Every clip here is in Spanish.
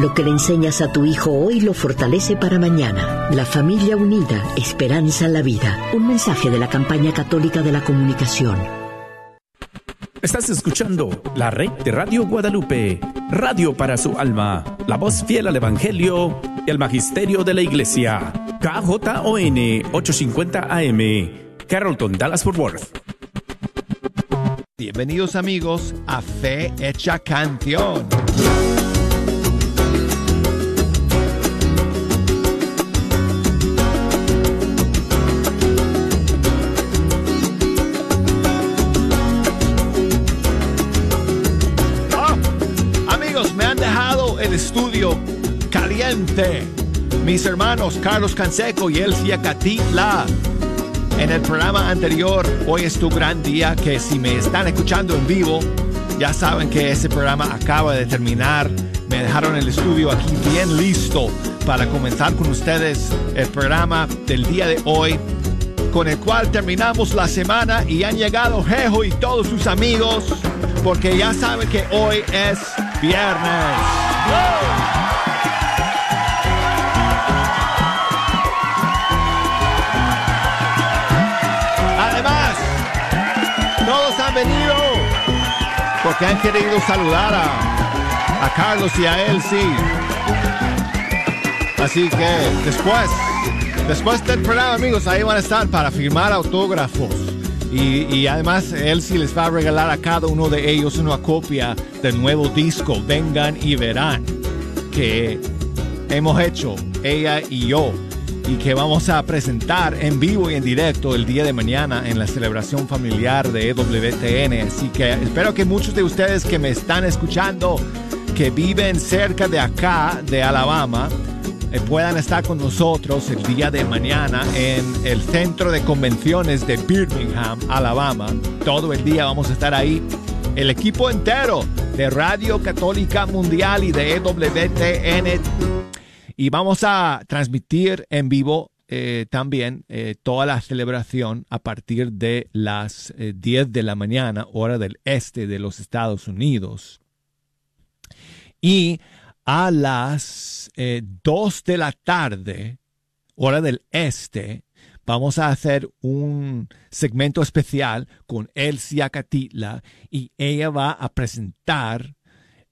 Lo que le enseñas a tu hijo hoy lo fortalece para mañana. La familia unida, esperanza en la vida. Un mensaje de la campaña católica de la comunicación. Estás escuchando la red de Radio Guadalupe, radio para su alma, la voz fiel al Evangelio y al Magisterio de la Iglesia. KJON 850 AM, Carrollton, Dallas Fort Worth. Bienvenidos amigos a Fe Hecha Canción. Estudio caliente. Mis hermanos Carlos Canseco y Elcia Catitla. En el programa anterior, hoy es tu gran día, que si me están escuchando en vivo, ya saben que ese programa acaba de terminar. Me dejaron el estudio aquí bien listo para comenzar con ustedes el programa del día de hoy, con el cual terminamos la semana y han llegado Jejo y todos sus amigos, porque ya saben que hoy es viernes. Además, todos han venido porque han querido saludar a, Carlos y a sí. Así que después, después del programa, amigos, ahí van a estar para firmar autógrafos. Y, además él sí les va a regalar a cada uno de ellos una copia del nuevo disco Vengan y Verán que hemos hecho ella y yo y que vamos a presentar en vivo y en directo el día de mañana en la celebración familiar de EWTN. Así que espero que muchos de ustedes que me están escuchando, que viven cerca de acá, de Alabama, puedan estar con nosotros el día de mañana en el centro de convenciones de Birmingham, Alabama. Todo el día vamos a estar ahí. El equipo entero de Radio Católica Mundial y de EWTN. Y vamos a transmitir en vivo eh, también eh, toda la celebración a partir de las 10 de la mañana, hora del este de los Estados Unidos. Y a las 2 eh, de la tarde, hora del este, vamos a hacer un segmento especial con Elsia Catitla y ella va a presentar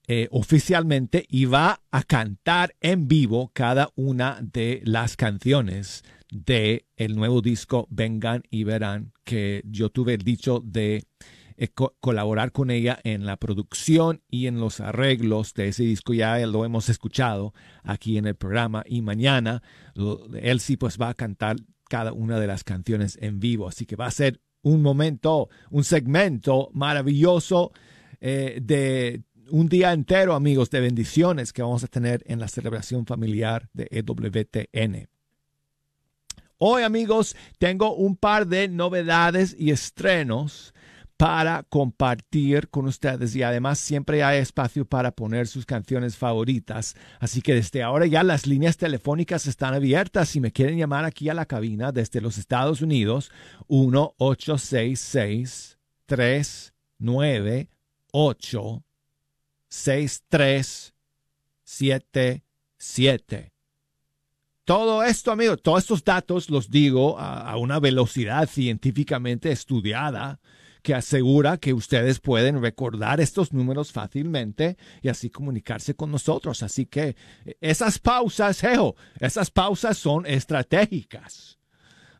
eh, oficialmente y va a cantar en vivo cada una de las canciones de el nuevo disco Vengan y Verán que yo tuve el dicho de eh, colaborar con ella en la producción y en los arreglos de ese disco. Ya lo hemos escuchado aquí en el programa y mañana sí pues va a cantar cada una de las canciones en vivo. Así que va a ser un momento, un segmento maravilloso eh, de un día entero, amigos, de bendiciones que vamos a tener en la celebración familiar de EWTN. Hoy, amigos, tengo un par de novedades y estrenos para compartir con ustedes y además siempre hay espacio para poner sus canciones favoritas. Así que desde ahora ya las líneas telefónicas están abiertas. Si me quieren llamar aquí a la cabina desde los Estados Unidos, 1-866-398 6377. Todo esto, amigos, todos estos datos los digo a una velocidad científicamente estudiada que asegura que ustedes pueden recordar estos números fácilmente y así comunicarse con nosotros. Así que eh, esas pausas, Ejo, esas pausas son estratégicas.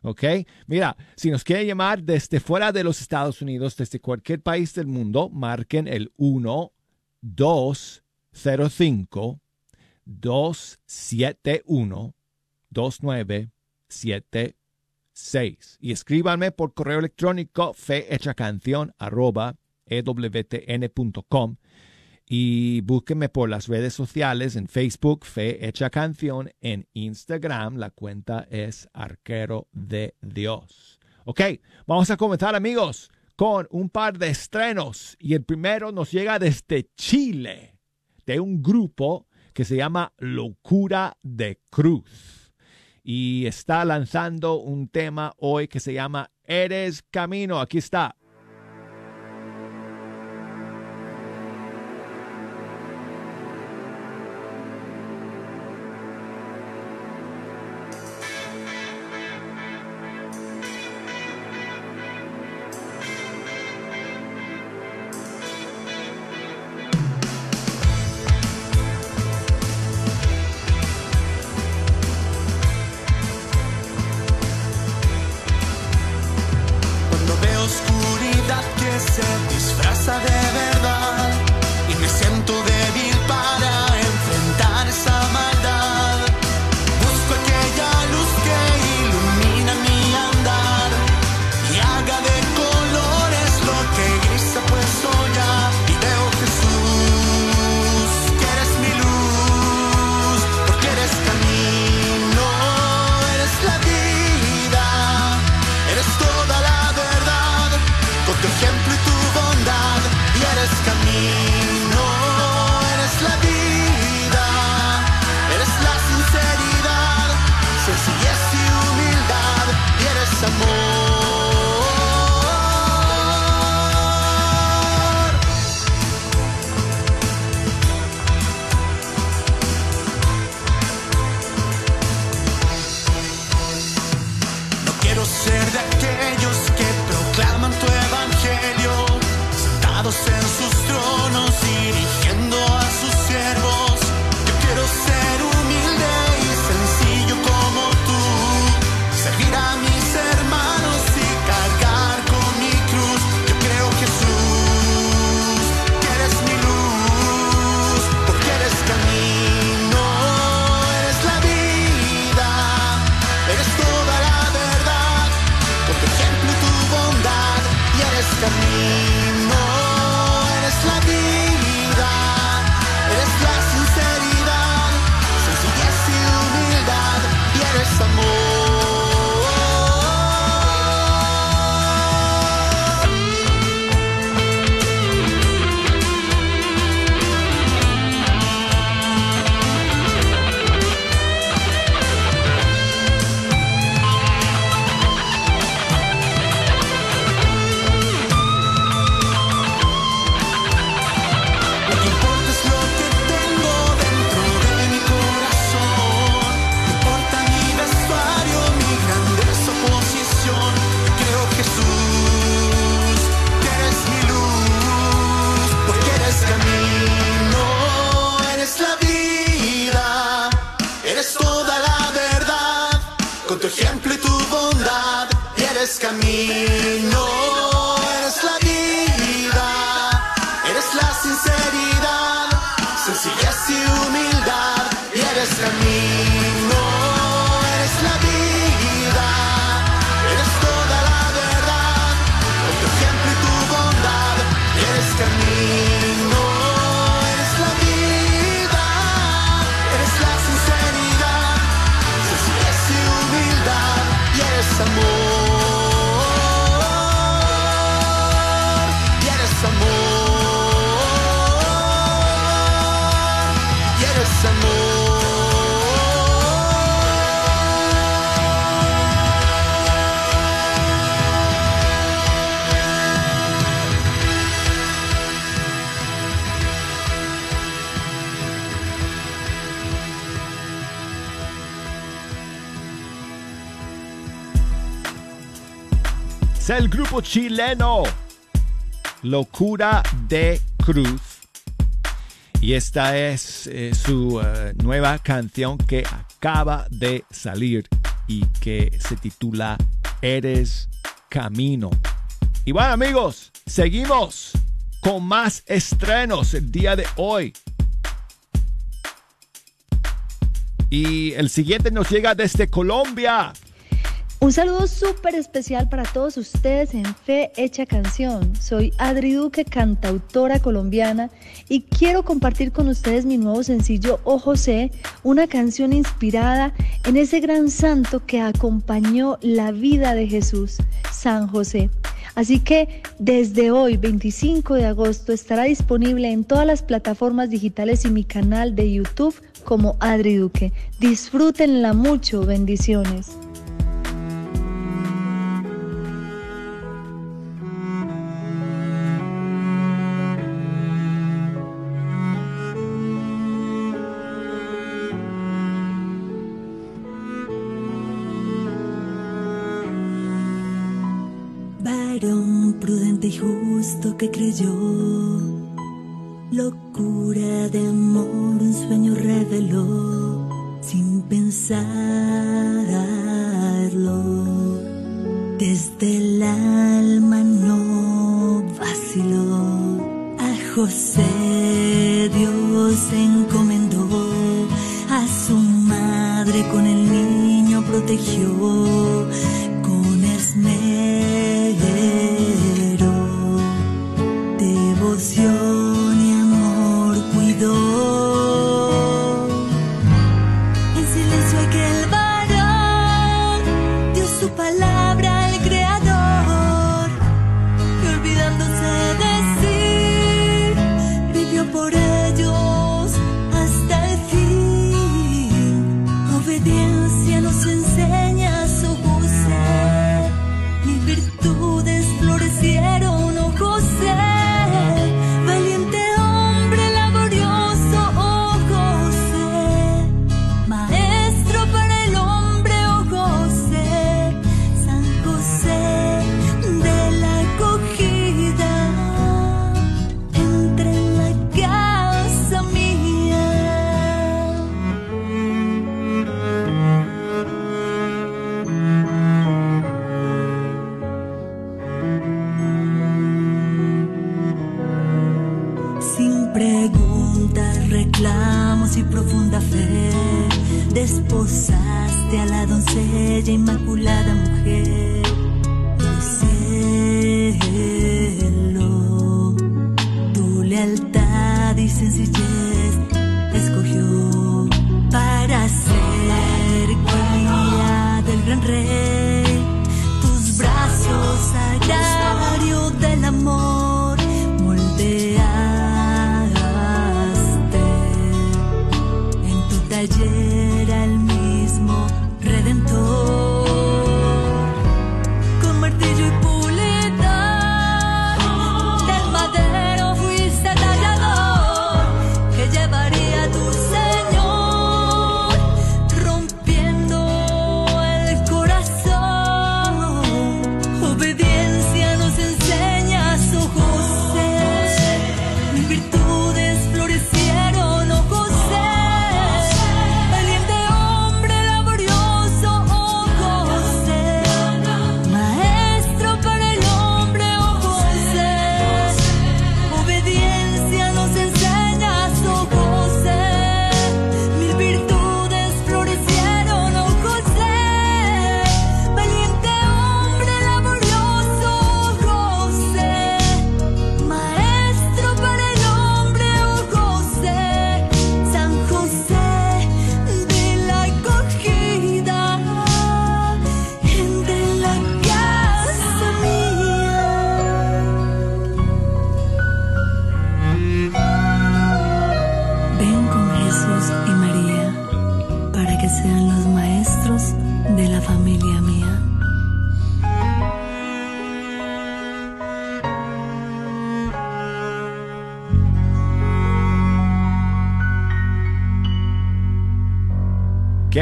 ¿Ok? Mira, si nos quieren llamar desde fuera de los Estados Unidos, desde cualquier país del mundo, marquen el 1 205 271 2977 6. Y escríbanme por correo electrónico fehechacanción arroba ewtn.com y búsquenme por las redes sociales en Facebook Fe Hecha Canción, en Instagram la cuenta es Arquero de Dios. Ok, vamos a comenzar amigos con un par de estrenos y el primero nos llega desde Chile de un grupo que se llama Locura de Cruz y está lanzando un tema hoy que se llama Eres Camino. Aquí está. Camino, el grupo chileno Locura de Cruz. Y esta es eh, su eh, nueva canción que acaba de salir y que se titula Eres Camino. Y bueno amigos, seguimos con más estrenos el día de hoy. Y el siguiente nos llega desde Colombia. Un saludo súper especial para todos ustedes en Fe Hecha Canción. Soy Adri Duque, cantautora colombiana, y quiero compartir con ustedes mi nuevo sencillo Oh José, una canción inspirada en ese gran santo que acompañó la vida de Jesús, San José. Así que desde hoy, 25 de agosto, estará disponible en todas las plataformas digitales y mi canal de YouTube como Adri Duque. Disfrútenla mucho, bendiciones. Creyó.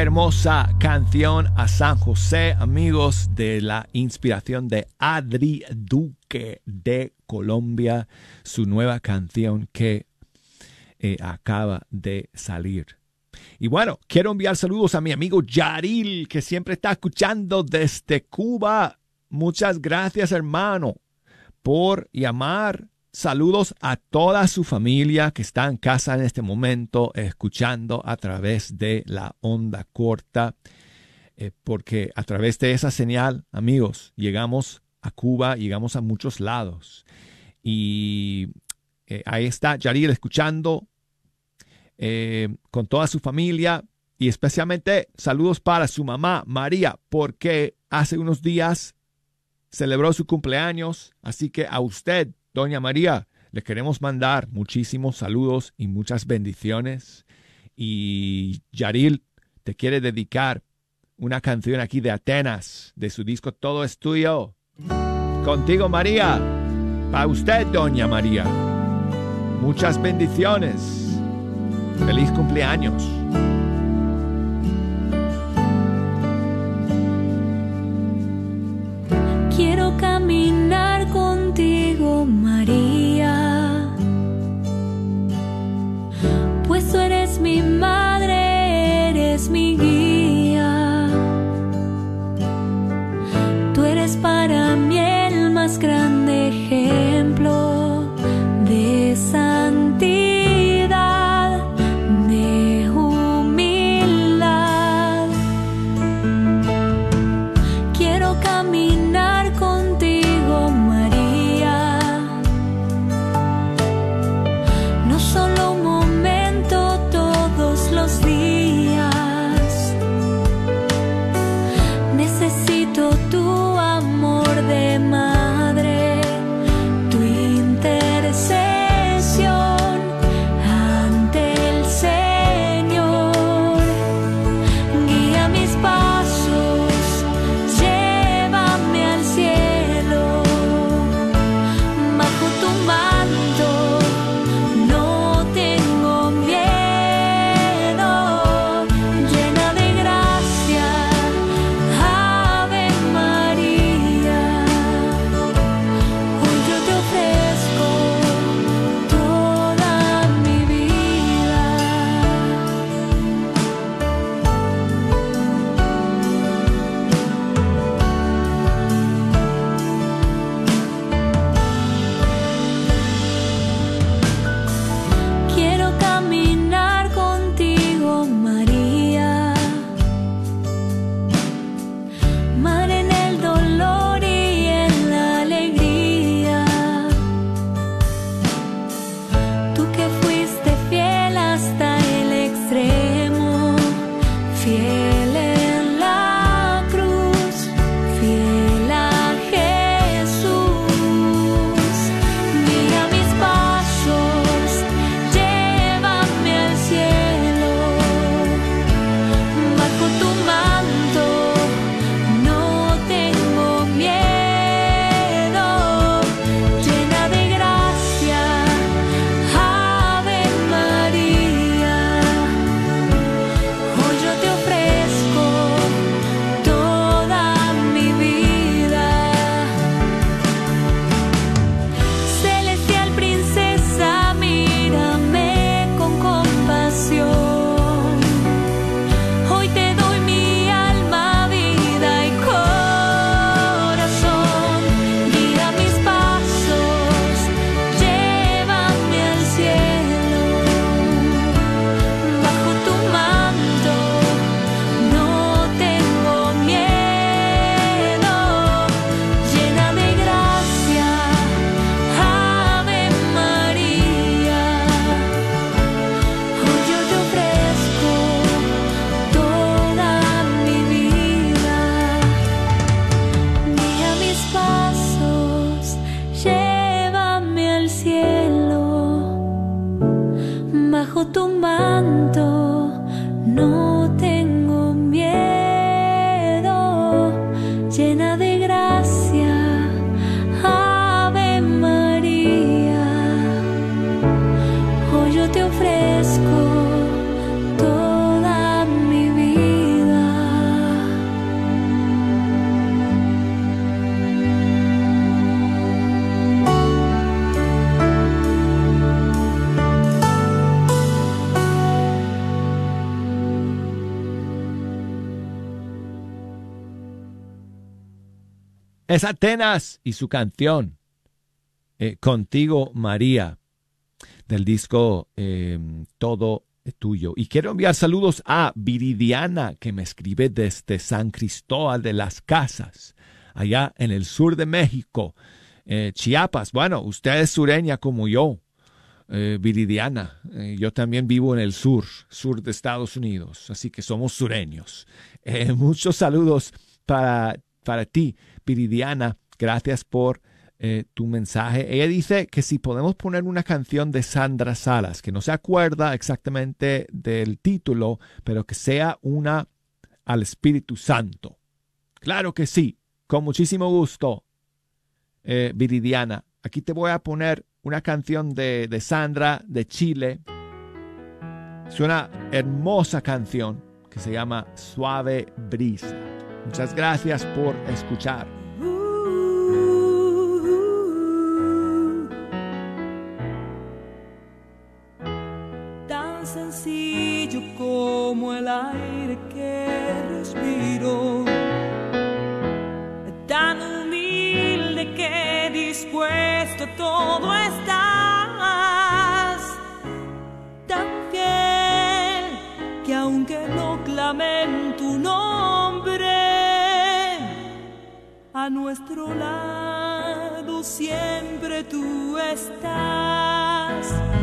Hermosa canción a San José, amigos, de la inspiración de Adri Duque de Colombia, su nueva canción que eh, acaba de salir. Y bueno, quiero enviar saludos a mi amigo Yaril, que siempre está escuchando desde Cuba. Muchas gracias, hermano, por llamar Saludos a toda su familia que está en casa en este momento escuchando a través de la onda corta, eh, porque a través de esa señal, amigos, llegamos a Cuba, llegamos a muchos lados. Y eh, ahí está Yaril escuchando eh, con toda su familia y especialmente saludos para su mamá María, porque hace unos días celebró su cumpleaños, así que a usted Doña María, le queremos mandar muchísimos saludos y muchas bendiciones. Y Yaril te quiere dedicar una canción aquí de Atenas, de su disco Todo es tuyo. Contigo, María. Para usted, Doña María. Muchas bendiciones. Feliz cumpleaños. Es Atenas y su canción eh, Contigo María del disco eh, Todo tuyo. Y quiero enviar saludos a Viridiana que me escribe desde San Cristóbal de las Casas, allá en el sur de México, eh, Chiapas. Bueno, usted es sureña como yo. Viridiana. yo también vivo en el sur, sur de Estados Unidos, así que somos sureños. muchos saludos para, para ti, Viridiana. Gracias por eh, tu mensaje. Ella dice que si podemos poner una canción de Sandra Salas, que no se acuerda exactamente del título, pero que sea una al Espíritu Santo. Claro que sí, con muchísimo gusto, eh, Viridiana. Aquí te voy a poner una canción de, de Sandra de Chile. Es una hermosa canción que se llama Suave Brisa. Muchas gracias por escuchar. Como el aire que respiro, tan humilde que dispuesto todo estás, tan fiel que aunque no clamen tu nombre, a nuestro lado siempre tú estás.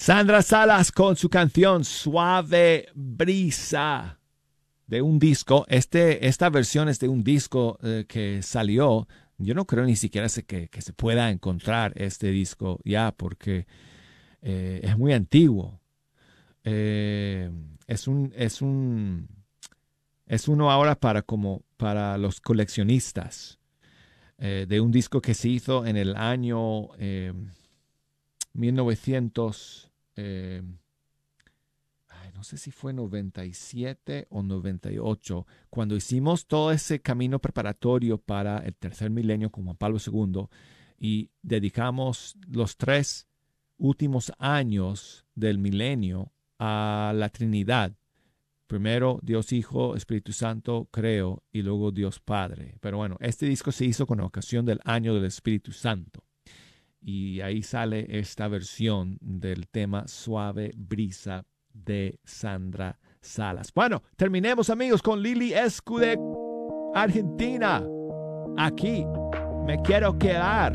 Sandra Salas con su canción Suave Brisa de un disco. Este, esta versión es de un disco eh, que salió. Yo no creo ni siquiera que, que se pueda encontrar este disco ya porque eh, es muy antiguo. Eh, es un, es un, es uno ahora para como para los coleccionistas de un disco que se hizo en el año eh, 1900, eh, no sé si fue 97 o 98, cuando hicimos todo ese camino preparatorio para el tercer milenio con Juan Pablo II y dedicamos los tres últimos años del milenio a la Trinidad. Primero Dios Hijo, Espíritu Santo, creo, y luego Dios Padre. Pero bueno, este disco se hizo con ocasión del año del Espíritu Santo y ahí sale esta versión del tema Suave Brisa de Sandra Salas. Bueno, terminemos amigos con Lili Escude, Argentina. Aquí me quiero quedar.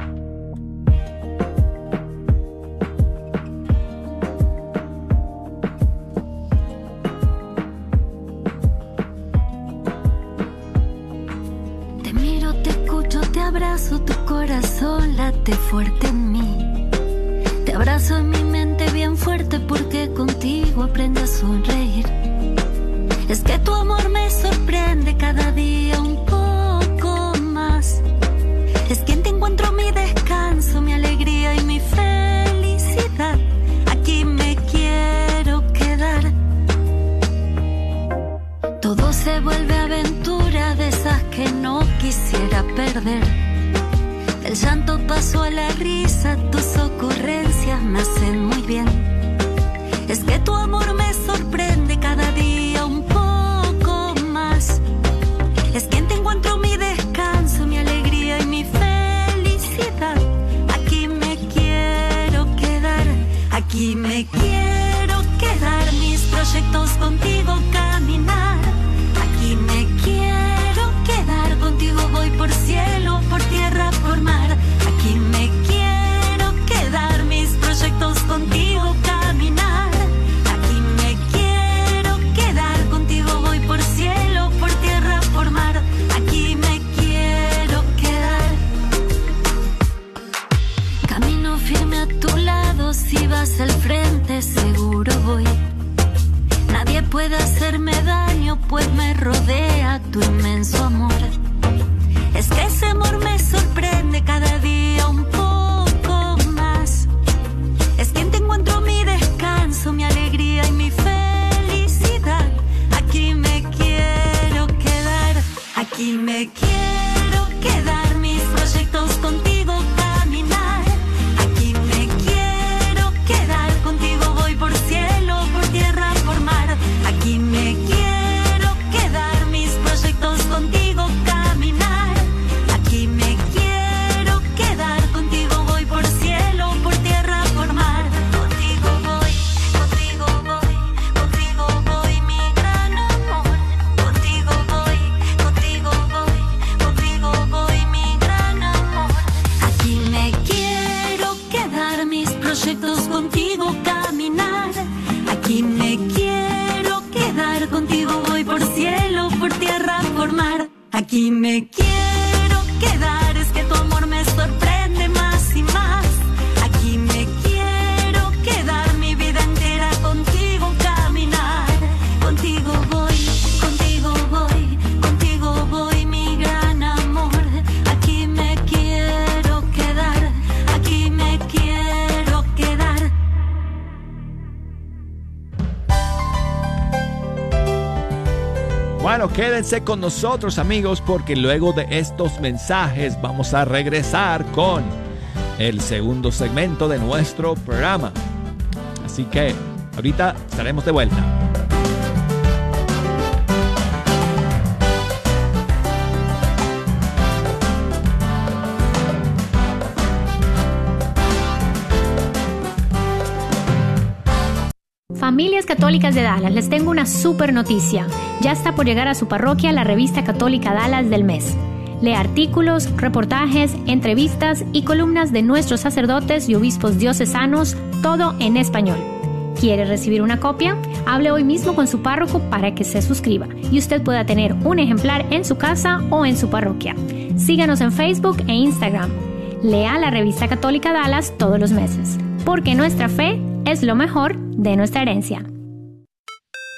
te miro te escucho te abrazo late fuerte en mí. Te abrazo en mi mente bien fuerte porque contigo aprendí a sonreír. Es que tu amor me sorprende cada paso a la risa, tus ocurrencias me hacen muy bien. Es que tu amor me sorprende cada día un poco más. Es que en ti encuentro mi descanso, mi alegría y mi felicidad. Aquí me quiero quedar, aquí me quiero quedar. Mis proyectos con nosotros amigos porque luego de estos mensajes vamos a regresar con el segundo segmento de nuestro programa. Así que ahorita estaremos de vuelta. Católicas de Dallas, les tengo una super noticia. Ya está por llegar a su parroquia la revista católica Dallas del mes. Lee artículos, reportajes, entrevistas y columnas de nuestros sacerdotes y obispos diocesanos, todo en español. ¿Quiere recibir una copia? Hable hoy mismo con su párroco para que se suscriba y usted pueda tener un ejemplar en su casa o en su parroquia. Síganos en Facebook e Instagram. Lea la revista católica Dallas todos los meses, porque nuestra fe es lo mejor de nuestra herencia.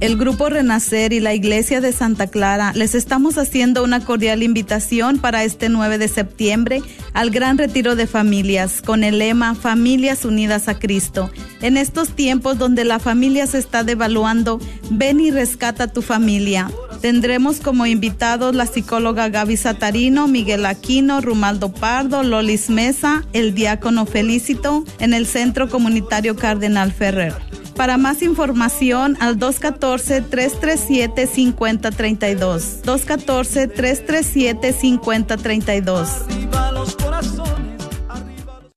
El Grupo Renacer y la Iglesia de Santa Clara les estamos haciendo una cordial invitación para este 9 de septiembre al Gran Retiro de Familias con el lema Familias Unidas a Cristo. En estos tiempos donde la familia se está devaluando, ven y rescata tu familia. Tendremos como invitados la psicóloga Gaby Satarino, Miguel Aquino, Rumaldo Pardo, Lolis Mesa, el diácono Felicito en el Centro Comunitario Cardenal Ferrer. Para más información al 214-337-5032. 214-337-5032. Arriba los corazones, arriba los...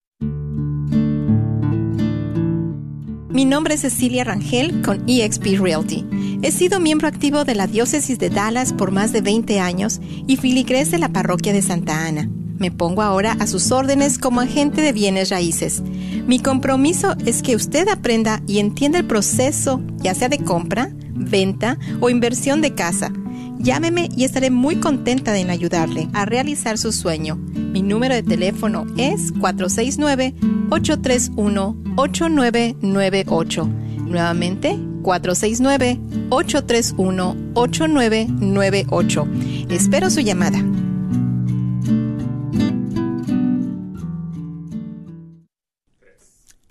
Mi nombre es Cecilia Rangel con eXp Realty. He sido miembro activo de la Diócesis de Dallas por más de 20 años y filigrés de la Parroquia de Santa Ana. Me pongo ahora a sus órdenes como agente de bienes raíces. Mi compromiso es que usted aprenda y entienda el proceso, ya sea de compra, venta o inversión de casa. Llámeme y estaré muy contenta en ayudarle a realizar su sueño. Mi número de teléfono es 469-831-8998. Nuevamente, 469-831-8998. Espero su llamada.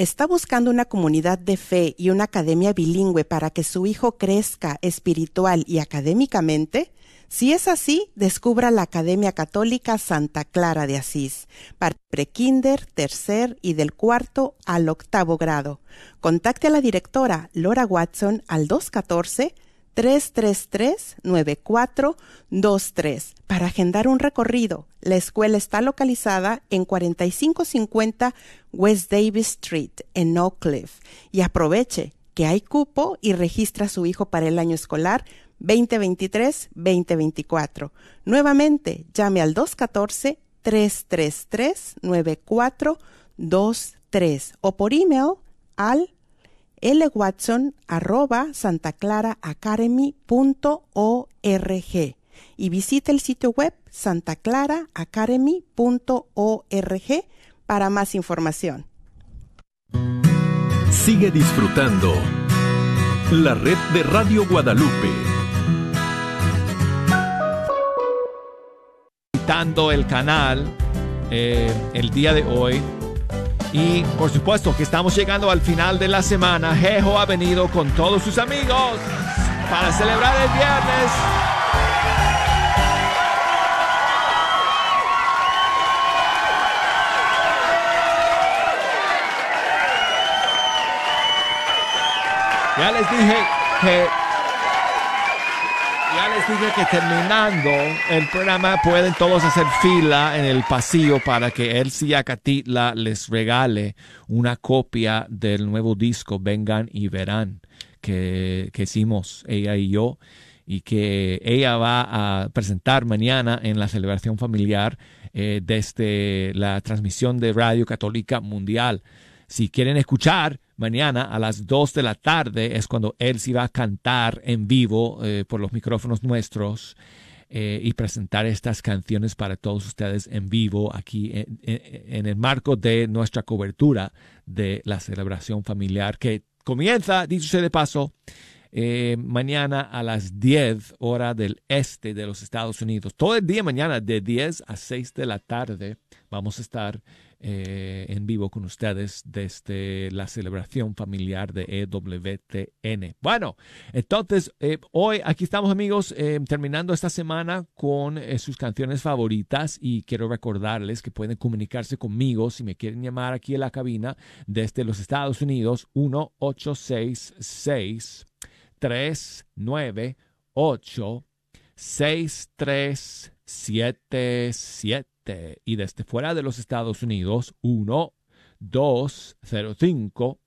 ¿Está buscando una comunidad de fe y una academia bilingüe para que su hijo crezca espiritual y académicamente? Si es así, descubra la Academia Católica Santa Clara de Asís para prekinder, tercer y del cuarto al octavo grado. Contacte a la directora Laura Watson al 214 333-9423 para agendar un recorrido. La escuela está localizada en 4550 West Davis Street en Oak Cliff. Y aproveche que hay cupo y registra a su hijo para el año escolar 2023-2024. Nuevamente, llame al 214-333-9423 o por email al lwatson arroba santaclaraacademy.org y visite el sitio web santaclaraacademy.org para más información. Sigue disfrutando la red de Radio Guadalupe. Visitando el canal eh, el día de hoy y por supuesto que estamos llegando al final de la semana. Jejo ha venido con todos sus amigos para celebrar el viernes. Ya les dije que que terminando el programa pueden todos hacer fila en el pasillo para que Elsie Acatitla les regale una copia del nuevo disco Vengan y Verán que, que hicimos ella y yo y que ella va a presentar mañana en la celebración familiar eh, desde la transmisión de Radio Católica Mundial. Si quieren escuchar, mañana a las 2 de la tarde es cuando él se va a cantar en vivo eh, por los micrófonos nuestros eh, y presentar estas canciones para todos ustedes en vivo aquí en, el marco de nuestra cobertura de la celebración familiar que comienza, dicho sea de paso, eh, mañana a las 10 hora del este de los Estados Unidos. Todo el día mañana de 10 a 6 de la tarde vamos a estar eh, en vivo con ustedes desde la celebración familiar de EWTN. Bueno, entonces eh, hoy aquí estamos amigos eh, terminando esta semana con sus canciones favoritas y quiero recordarles que pueden comunicarse conmigo si me quieren llamar aquí en la cabina desde los Estados Unidos 1 866 398 6377 y desde fuera de los Estados Unidos 1 205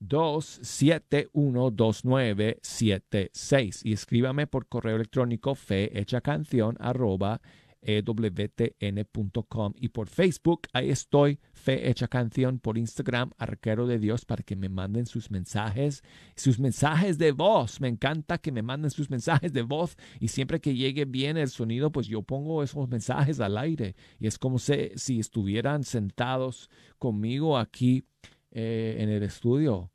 2712976 y escríbame por correo electrónico fehechacanción arroba ewtn.com y por Facebook, ahí estoy, Fe Hecha Canción, por Instagram, Arquero de Dios, para que me manden sus mensajes, sus mensajes de voz. Me encanta que me manden sus mensajes de voz y siempre que llegue bien el sonido, pues yo pongo esos mensajes al aire y es como se- si estuvieran sentados conmigo aquí eh, en el estudio,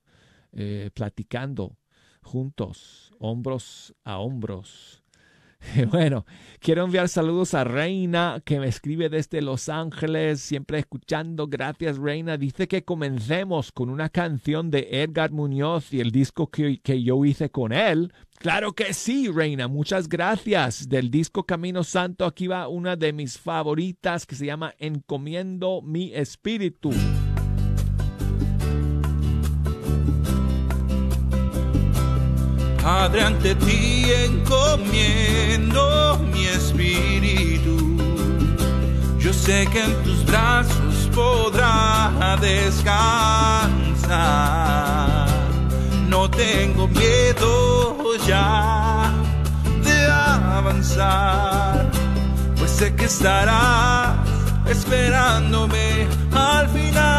eh, platicando juntos, hombros a hombros. Bueno, quiero enviar saludos a Reina que me escribe desde Los Ángeles, siempre escuchando. Gracias, Reina. Dice que comencemos con una canción de Edgar Muñoz y el disco que, que yo hice con él. Claro que sí, Reina. Muchas gracias. Del disco Camino Santo, aquí va una de mis favoritas que se llama Encomiendo mi espíritu. Padre, ante ti encomiendo mi espíritu. Yo sé que en tus brazos podrá descansar. No tengo miedo ya de avanzar, pues sé que estarás esperándome al final.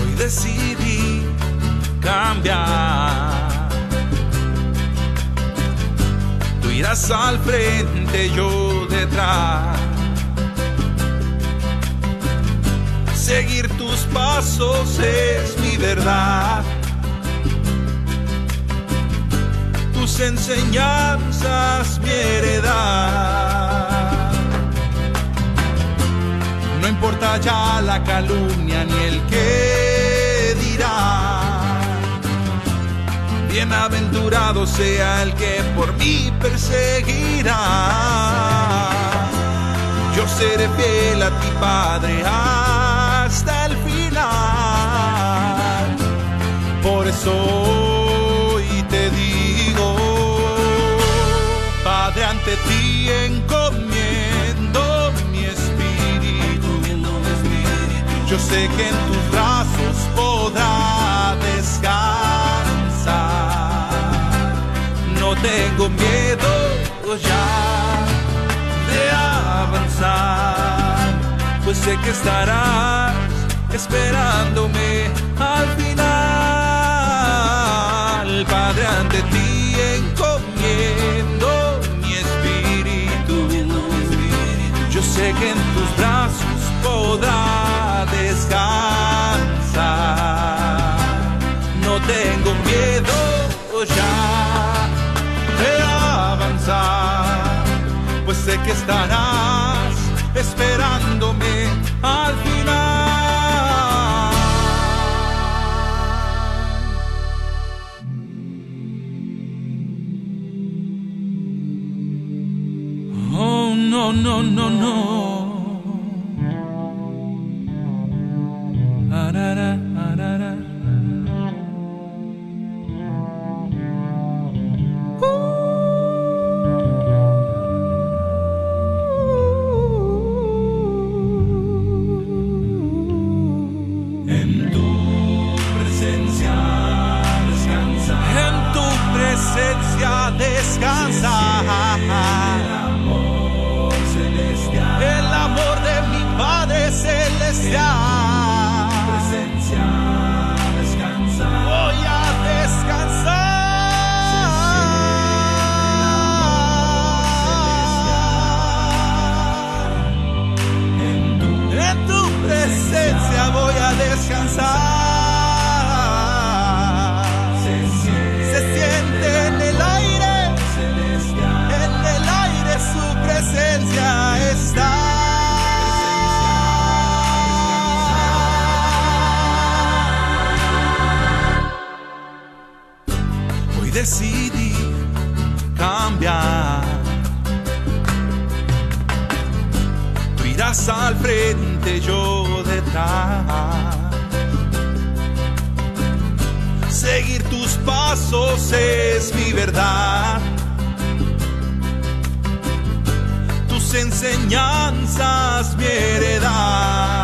Hoy decido cambiar. Tú irás al frente, yo detrás. Seguir tus pasos es mi verdad. Tus enseñanzas mi heredad. No importa ya la calumnia ni el que Bienaventurado sea el que por mí perseguirá. Yo seré fiel a ti, Padre, hasta el final. Por eso hoy te digo, Padre, ante ti encomiendo mi espíritu. Yo sé que en tus brazos podrá descansar. Tengo miedo ya de avanzar, pues sé que estarás esperándome al final. Padre, ante ti encomiendo mi espíritu. Yo sé que en tus brazos podrá que estarás esperándome al. Decidí cambiar. Tú irás al frente, yo detrás. Seguir tus pasos es mi verdad. Tus enseñanzas mi heredad.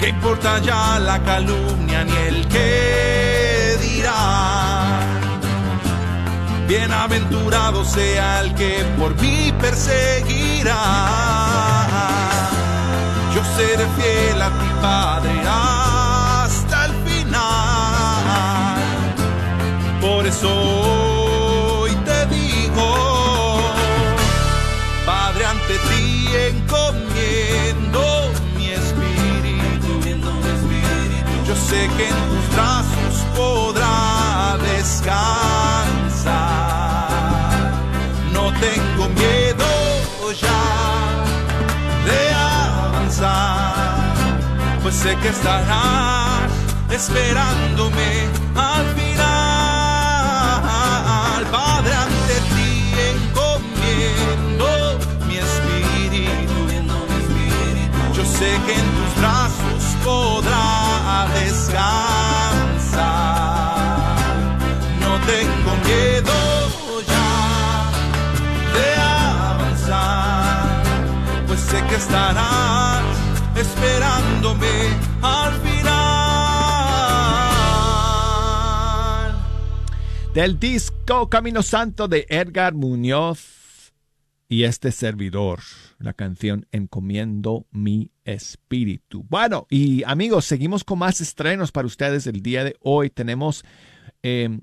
¿Qué importa ya la calumnia ni el que Bienaventurado sea el que por mí perseguirá. Yo seré fiel a ti, Padre, hasta el final. Por eso hoy te digo, Padre, ante ti encomiendo mi espíritu. Yo sé que en tus brazos podrá descansar. Pues sé que estarás esperándome al final. Padre, ante ti encomiendo mi espíritu. Yo sé que en tus brazos podrá descansar. No tengo miedo ya de avanzar, pues sé que estarás esperándome al final. del disco Camino Santo de Edgar Muñoz y este servidor, la canción Encomiendo mi espíritu. Bueno, y amigos, seguimos con más estrenos para ustedes el día de hoy. Tenemos eh,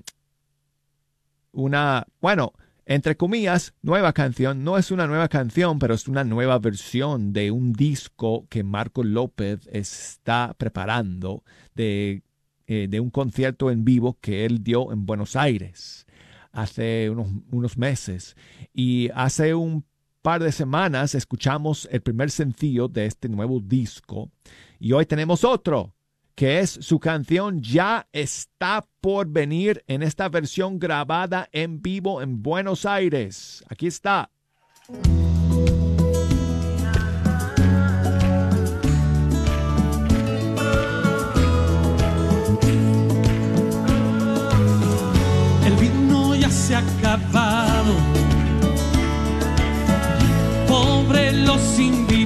una, bueno, entre comillas, nueva canción. No es una nueva canción, pero es una nueva versión de un disco que Marco López está preparando de, eh, de un concierto en vivo que él dio en Buenos Aires hace unos, unos meses. Y hace un par de semanas escuchamos el primer sencillo de este nuevo disco y hoy tenemos otro que es su canción Ya está por venir en esta versión grabada en vivo en Buenos Aires. Aquí está. El vino ya se ha acabado. Pobre los invitados,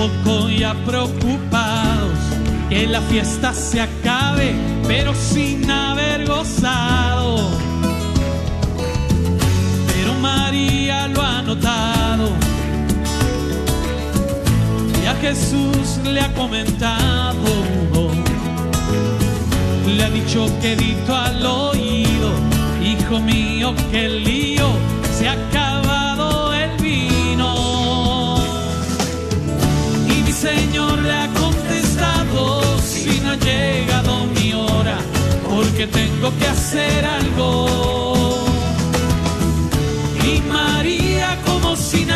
poco ya preocupados que la fiesta se acabe, pero sin haber gozado. Pero María lo ha notado y a Jesús le ha comentado le ha dicho quedito al oído, hijo mío, qué lío, se ha señor le ha contestado, si no ha llegado mi hora, porque tengo que hacer algo. Y María como si nada,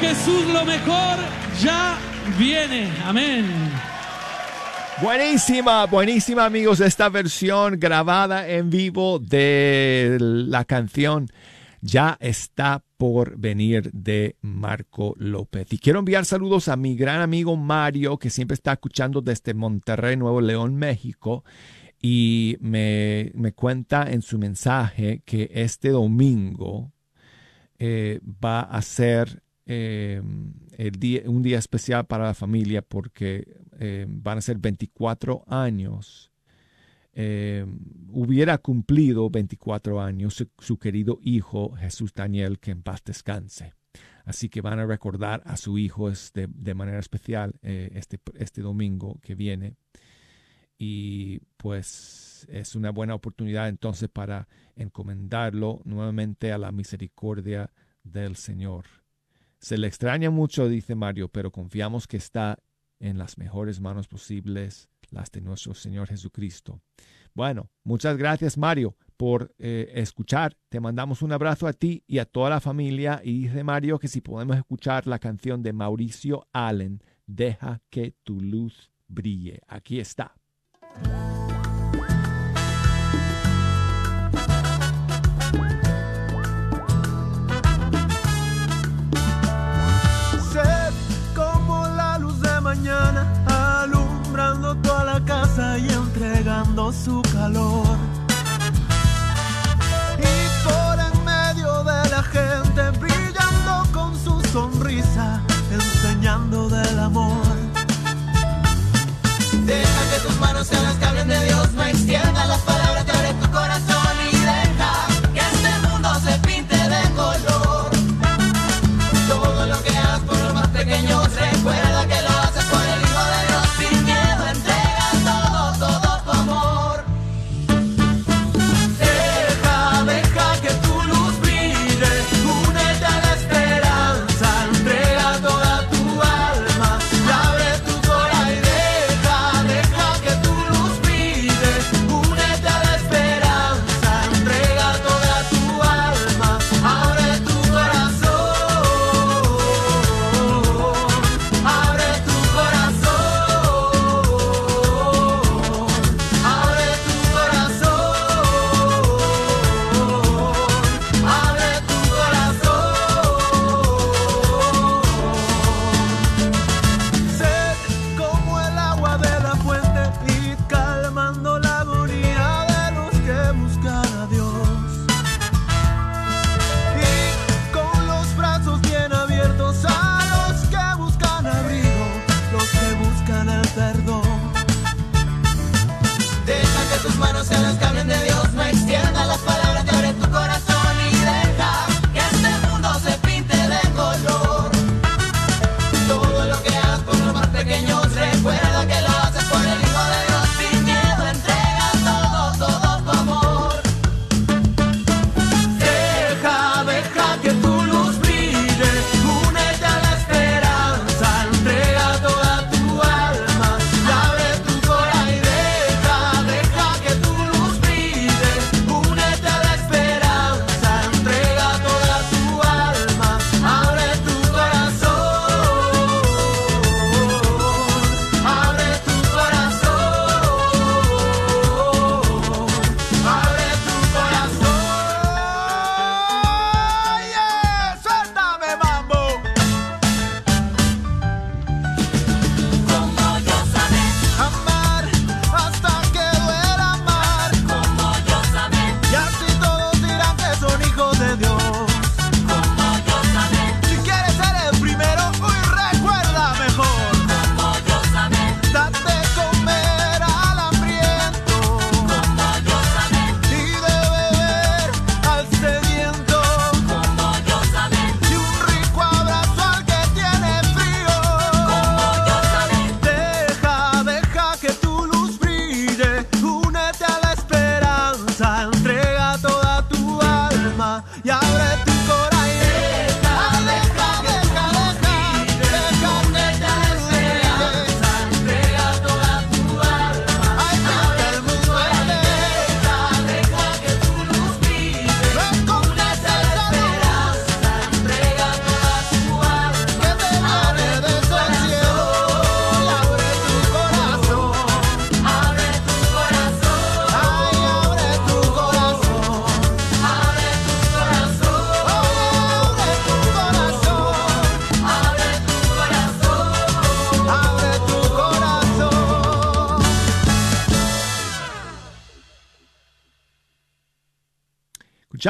Jesús lo mejor ya viene. Amén. Buenísima, buenísima amigos, esta versión grabada en vivo de la canción Ya está por venir de Marco López. Y quiero enviar saludos a mi gran amigo Mario, que siempre está escuchando desde Monterrey, Nuevo León, México. Y me, me cuenta en su mensaje que este domingo eh, va a ser día, un día especial para la familia porque eh, van a ser 24 años. Eh, hubiera cumplido 24 años su, querido hijo Jesús Daniel, que en paz descanse. Así que van a recordar a su hijo de manera especial eh, este, este domingo que viene. Y pues es una buena oportunidad entonces para encomendarlo nuevamente a la misericordia del Señor. Se le extraña mucho, dice Mario, pero confiamos que está en las mejores manos posibles, las de nuestro Señor Jesucristo. Bueno, muchas gracias Mario por eh, escuchar. Te mandamos un abrazo a ti y a toda la familia y dice Mario que si podemos escuchar la canción de Mauricio Allen, Deja que tu luz brille. Aquí está. su calor.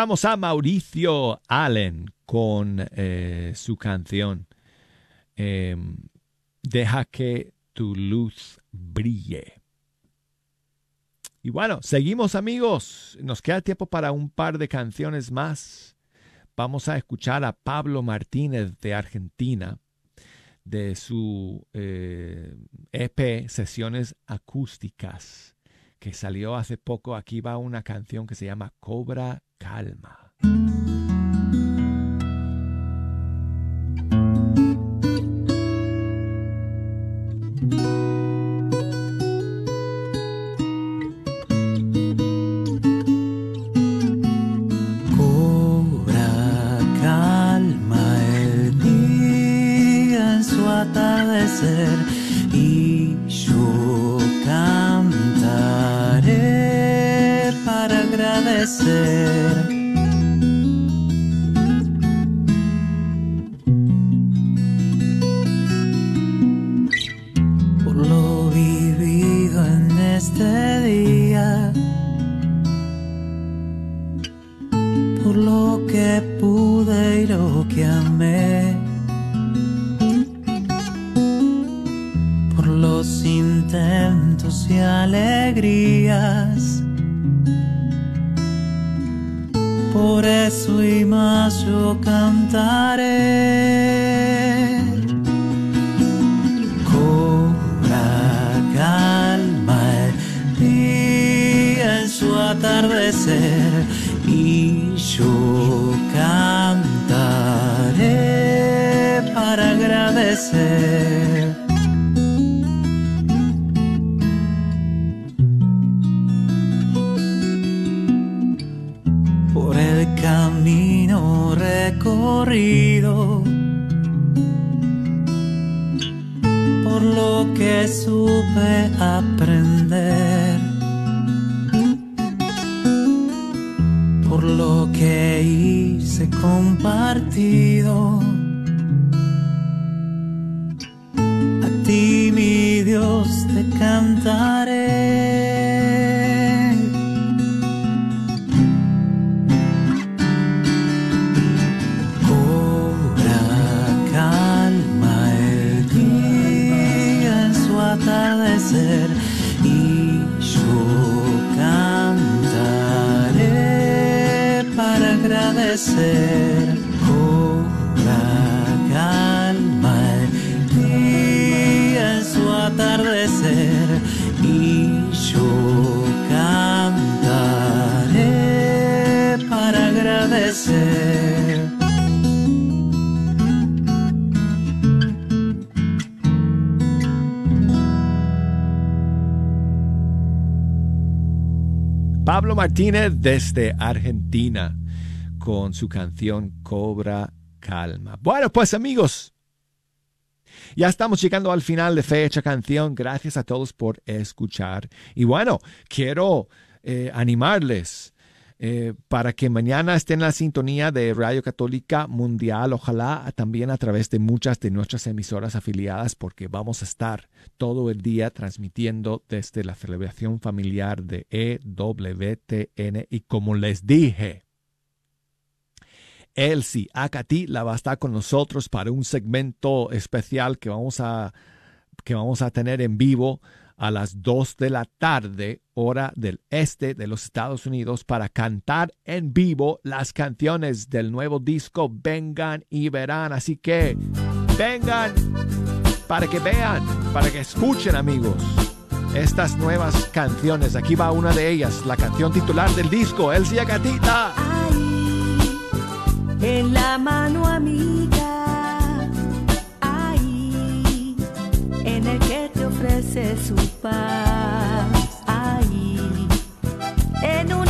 Escuchamos a Mauricio Allen con eh, su canción em, Deja que tu luz brille. Y bueno, seguimos amigos. Nos queda tiempo para un par de canciones más. Vamos a escuchar a Pablo Martínez de Argentina de su eh, EP Sesiones Acústicas que salió hace poco. Aquí va una canción que se llama Cobra Calma, calma el día en su atadecer y yo cantaré para agradecer. Yo cantaré. Cobra calma el día en su atardecer recorrido, por lo que supe aprender. por lo que hice compartido. A ti, mi Dios, te cantaré. Desde Argentina con su canción Cobra Calma. Bueno, pues amigos, ya estamos llegando al final de Fecha Canción. Gracias a todos por escuchar. Y bueno, quiero eh, animarles eh, para que mañana estén en la sintonía de Radio Católica Mundial, ojalá también a través de muchas de nuestras emisoras afiliadas, porque vamos a estar todo el día transmitiendo desde la celebración familiar de EWTN. Y como les dije, Elsie Acati la va a estar con nosotros para un segmento especial que vamos a, que vamos a tener en vivo a las 2 de la tarde, hora del este de los Estados Unidos, para cantar en vivo las canciones del nuevo disco Vengan y Verán. Así que vengan para que vean, para que escuchen amigos estas nuevas canciones. Aquí va una de ellas, la canción titular del disco, Elsie Gatita. en la mano amiga, ahí, en el que ofrece su paz, ahí, en una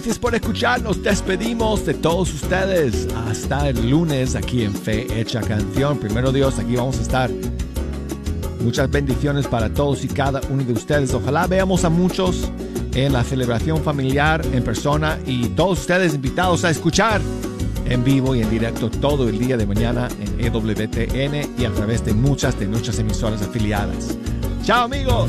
gracias por escucharnos. Despedimos de todos ustedes hasta el lunes aquí en Fe Hecha Canción. Primero Dios, aquí vamos a estar. Muchas bendiciones para todos y cada uno de ustedes. Ojalá veamos a muchos en la celebración familiar en persona y todos ustedes invitados a escuchar en vivo y en directo todo el día de mañana en EWTN y a través de muchas de nuestras emisoras afiliadas. Chao amigos.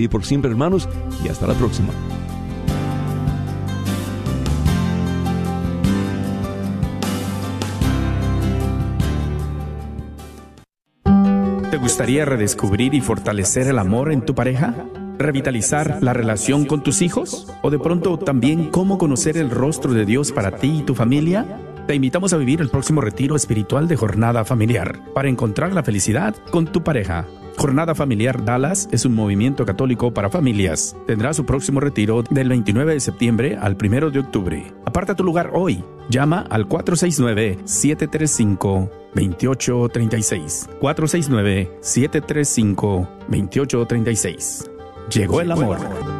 día por siempre, hermanos, y hasta la próxima. ¿Te gustaría redescubrir y fortalecer el amor en tu pareja? ¿Revitalizar la relación con tus hijos? ¿O de pronto también cómo conocer el rostro de Dios para ti y tu familia? Te invitamos a vivir el próximo retiro espiritual de Jornada Familiar para encontrar la felicidad con tu pareja. Jornada Familiar Dallas es un movimiento católico para familias. Tendrá su próximo retiro del 29 de septiembre al 1 de octubre. Aparta tu lugar hoy. Llama al 469-735-2836. 469-735-2836. Llegó el amor.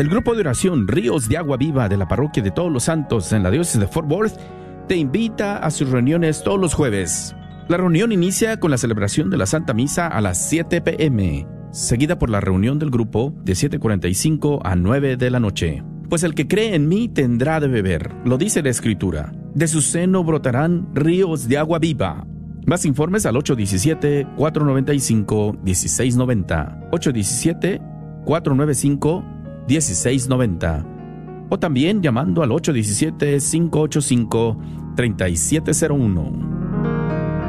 El grupo de oración Ríos de Agua Viva de la Parroquia de Todos los Santos en la diócesis de Fort Worth te invita a sus reuniones todos los jueves. La reunión inicia con la celebración de la Santa Misa a las 7 pm, seguida por la reunión del grupo de 7.45 a 9 de la noche. Pues el que cree en mí tendrá de beber, lo dice la Escritura. De su seno brotarán ríos de agua viva. Más informes al 817-495-1690. 817-495-1690. O también llamando al 817-585-3701.